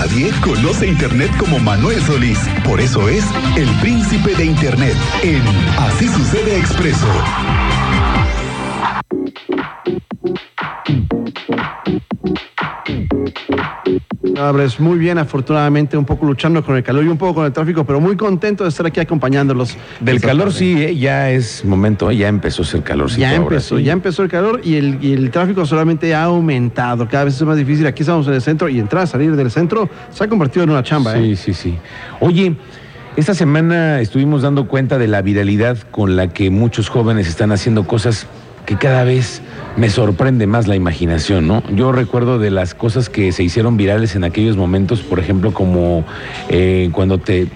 Nadie conoce Internet como Manuel Solís. Por eso es el príncipe de Internet en Así sucede expreso. Abres muy bien, afortunadamente, un poco luchando con el calor y un poco con el tráfico, pero muy contento de estar aquí acompañándolos. Del calor tarde. sí, eh, ya es momento, eh, ya empezó a ser calorcito. Ya ahora empezó, sí. ya empezó el calor y el, y el tráfico solamente ha aumentado. Cada vez es más difícil. Aquí estamos en el centro y entrar, salir del centro se ha convertido en una chamba. Sí, ¿eh? sí, sí. Oye, esta semana estuvimos dando cuenta de la viralidad con la que muchos jóvenes están haciendo cosas que cada vez me sorprende más la imaginación, ¿no? Yo recuerdo de las cosas que se hicieron virales en aquellos momentos, por ejemplo, como eh, cuando te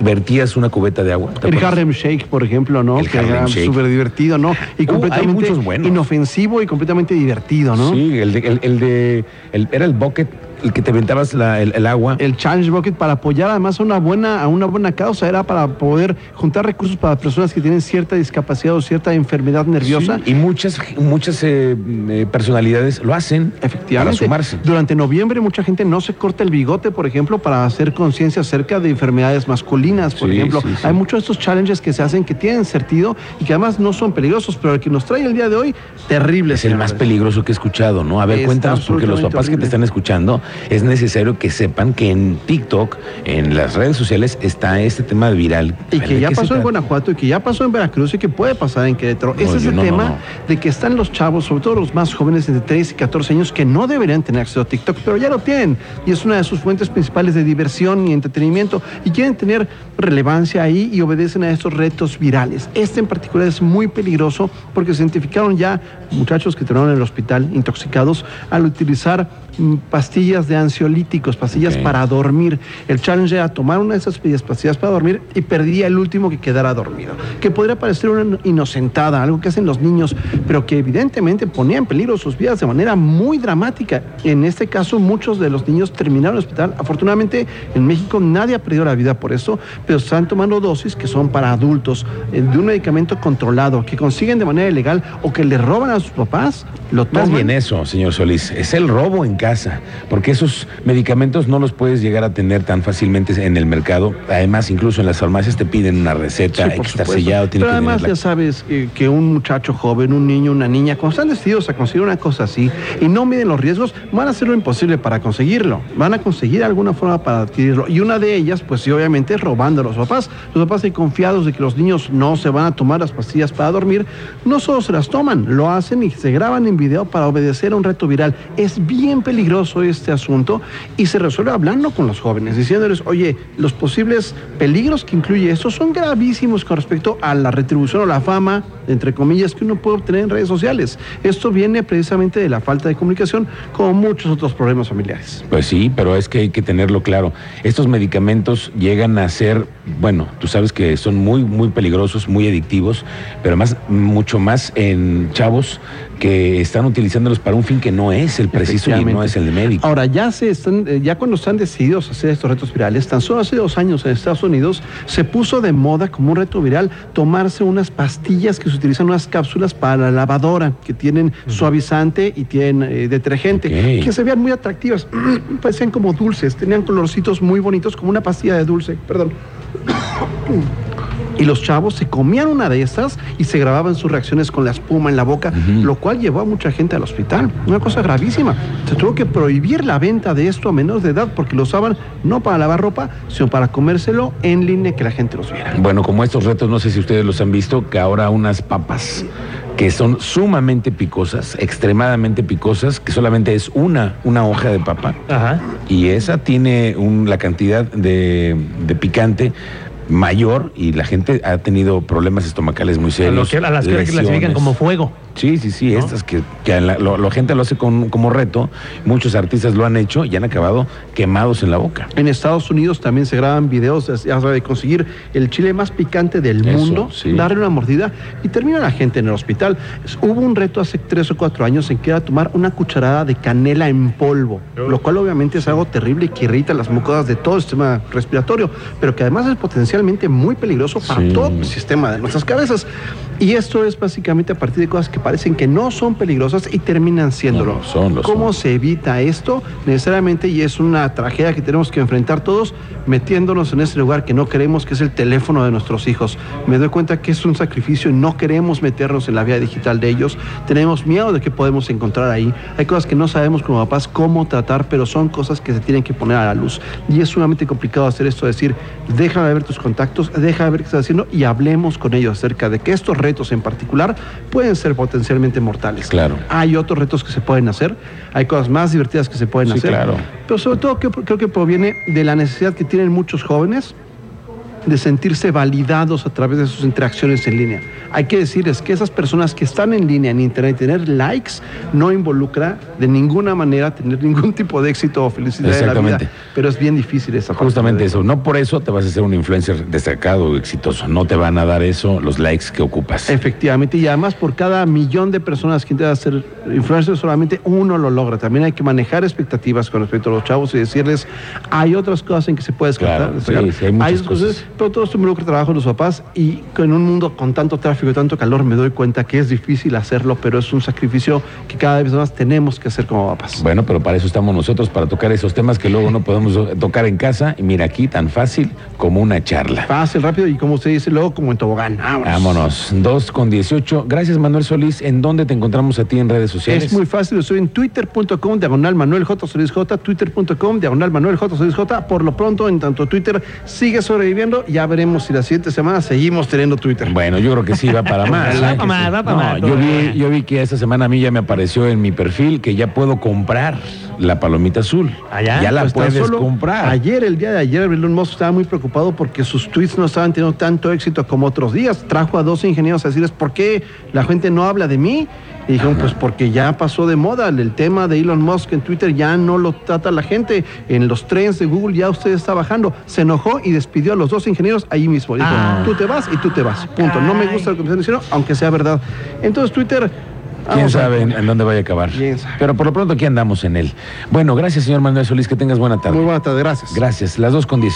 vertías una cubeta de agua. ¿te El? Harlem Shake, por ejemplo, ¿no? El que era súper divertido, ¿no? Y hay completamente inofensivo y completamente divertido, ¿no? Sí, el de, el, el de el- era el bucket, el que te ventabas la- el, el agua. El Challenge Bucket para apoyar además a una buena, a una buena causa, era para poder juntar recursos para personas que tienen cierta discapacidad o cierta enfermedad nerviosa. Sí, y muchas, muchas eh, eh, personalidades lo hacen Efectivamente. para sumarse. Durante noviembre mucha gente no se corta el bigote, por ejemplo, para hacer conciencia acerca de enfermedades masculinas, por Sí, ejemplo. sí. Hay muchos de estos challenges que se hacen que tienen sentido y que además no son peligrosos, pero el que nos trae el día de hoy, terrible. Es el más peligroso que he escuchado, ¿no? A ver, Está cuéntanos, porque los papás que te están escuchando, es necesario que sepan que en TikTok, en las redes sociales, está este tema viral. Y ¿De que ya pasó en? Guanajuato y que ya pasó en Veracruz y que puede pasar en Querétaro. No, Ese es el no, tema no. de que están los chavos, sobre todo los más jóvenes entre 3 y 14 años, que no deberían tener acceso a TikTok, pero ya lo tienen. Y es una de sus fuentes principales de diversión y entretenimiento. Y quieren tener relevancia ahí y obedecen a estos retos virales. Este en particular es muy peligroso porque se identificaron ya muchachos que terminaron en el hospital intoxicados al utilizar pastillas de ansiolíticos, pastillas para dormir. El challenge era tomar una de esas pastillas, pastillas para dormir y perdía el último que quedara dormido. Que podría parecer una inocentada, algo que hacen los niños, pero que evidentemente ponía en peligro sus vidas de manera muy dramática. En este caso, muchos de los niños terminaron en el hospital. Afortunadamente, en México nadie ha perdido la vida por eso, pero están tomando dosis que son para adultos eh, de un medicamento controlado que consiguen de manera ilegal o que le roban a sus papás, lo toman. Más bien eso, señor Solís, es el robo en casa, porque esos medicamentos no los puedes llegar a tener tan fácilmente en el mercado. Además, incluso en las farmacias te piden una receta, Sí, supuesto. sellado, Pero además ya sabes eh, que un muchacho joven, un niño, una niña, cuando están decididos a conseguir una cosa así y no miden los riesgos, van a hacer lo imposible para conseguirlo. Van a conseguir alguna forma para adquirirlo. Y una de ellas, pues sí, obviamente, es robando a los papás. Los papás, confiados de que los niños no se van a tomar las pastillas para dormir, no solo se las toman, lo hacen y se graban en video para obedecer a un reto viral. Es bien peligroso este asunto y se resuelve hablando con los jóvenes, diciéndoles, oye, los posibles peligros que incluye esto son gravísimos con respecto a la retribución o la fama, entre comillas, que uno puede obtener en redes sociales. Esto viene precisamente de la falta de comunicación, como muchos otros problemas familiares. Pues sí, pero es que hay que tenerlo claro. Estos medicamentos llegan a ser, bueno, tú sabes que son muy, muy peligrosos, muy adictivos, pero más, mucho más en chavos que están utilizándolos para un fin que no es el preciso y no. Es el de médico. Ahora, ya, se están, eh, ya cuando están decididos a hacer estos retos virales, tan solo hace dos años en Estados Unidos se puso de moda como un reto viral tomarse unas pastillas que se utilizan, unas cápsulas para la lavadora, que tienen suavizante y tienen eh, detergente, que se vean muy atractivas, parecían como dulces, tenían colorcitos muy bonitos, como una pastilla de dulce, perdón. Y los chavos se comían una de estas y se grababan sus reacciones con la espuma en la boca, lo cual llevó a mucha gente al hospital. Una cosa gravísima. Se tuvo que prohibir la venta de esto a menores de edad porque lo usaban no para lavar ropa, sino para comérselo en línea que la gente los viera. Bueno, como estos retos, no sé si ustedes los han visto, que ahora unas papas que son sumamente picosas, extremadamente picosas, que solamente es una, una hoja de papa, Ajá. y esa tiene un- la cantidad de, de picante mayor y la gente ha tenido problemas estomacales muy A, serios. lo que, a las que ahora clasifican lesiones. como fuego. Sí, sí, sí, ¿no? estas que, que la, lo- la gente lo hace con- como reto, muchos artistas lo han hecho y han acabado quemados en la boca. En Estados Unidos también se graban videos de, conseguir el chile más picante del Eso, mundo, sí. darle una mordida y termina la gente en el hospital. Hubo un reto hace tres o cuatro años en que era tomar una cucharada de canela en polvo, lo cual obviamente es algo terrible y que irrita las mucosas de todo el sistema respiratorio, pero que además es potencialmente muy peligroso para Sí. todo el sistema de nuestras cabezas. Y esto es básicamente a partir de cosas que parecen que no son peligrosas y terminan siéndolo. No, lo son, ¿Cómo son. se evita esto? Necesariamente, y es una tragedia que tenemos que enfrentar todos, metiéndonos en ese lugar que no queremos, que es el teléfono de nuestros hijos. Me doy cuenta que es un sacrificio y no queremos meternos en la vía digital de ellos. Tenemos miedo de qué podemos encontrar ahí. Hay cosas que no sabemos como papás cómo tratar, pero son cosas que se tienen que poner a la luz. Y es sumamente complicado hacer esto, decir, déjame ver tus contactos, déjame ver qué estás haciendo y hablemos con ellos acerca de que estos retos en particular pueden ser potencialmente mortales. Claro. Hay otros retos que se pueden hacer, hay cosas más divertidas que se pueden Sí, hacer. claro. Pero sobre todo creo que proviene de la necesidad que tienen muchos jóvenes de sentirse validados a través de sus interacciones en línea. Hay que decirles que esas personas que están en línea en Internet, tener likes no involucra de ninguna manera tener ningún tipo de éxito o felicidad en la vida. Exactamente. Pero es bien difícil esa parte Justamente eso. No por eso te vas a ser un influencer destacado o exitoso. No te van a dar eso los likes que ocupas. Efectivamente, y además por cada millón de personas que intentan ser influencers, solamente uno lo logra. También hay que manejar expectativas con respecto a los chavos y decirles, hay otras cosas en que se puede descartar. Claro, sí, sí, hay muchas cosas. Pero todo esto involucra trabajo de los papás y en un mundo con tanto tráfico y tanto calor me doy cuenta que es difícil hacerlo, pero es un sacrificio que cada vez más tenemos que hacer como papás. Bueno, pero para eso estamos nosotros, para tocar esos temas que luego no podemos tocar en casa. Y mira aquí, tan fácil como una charla. Fácil, rápido y como usted dice, luego como en tobogán. Vámonos. Vámonos. 2 con 18. Gracias, Manuel Solís. ¿En dónde te encontramos a ti en redes sociales? Es muy fácil, estoy en twitter.com, diagonal Manuel J. Solís J, twitter.com, diagonal Manuel J. Solís J. Por lo pronto, en tanto Twitter sigue sobreviviendo, ya veremos si la siguiente semana seguimos teniendo Twitter. Bueno, yo creo que sí va para más. Va ¿eh? pa' más, va pa' No, más, Yo vi, yo vi que esta semana a mí ya me apareció en mi perfil que ya puedo comprar la palomita azul. ¿Ah, ya? La Pues puedes solo comprar. Ayer, el día de ayer, Elon Musk estaba muy preocupado porque sus tweets no estaban teniendo tanto éxito como otros días. Trajo a dos ingenieros a decirles, ¿por qué la gente no habla de mí? Y dijeron, pues porque ya pasó de moda. El tema de Elon Musk en Twitter ya no lo trata la gente. En los trends de Google ya usted está bajando. Se enojó y despidió a los dos ingenieros ahí mismo. Dijo, Ah. tú te vas y tú te vas. Punto. No me gusta lo que me están diciendo, aunque sea verdad. Entonces Twitter... ¿Quién sabe en, en dónde vaya a acabar? ¿Quién sabe? Pero por lo pronto aquí andamos en él. Bueno, gracias, señor Manuel Solís. Que tengas buena tarde. Muy buena tarde, gracias. Gracias. Las dos con 18.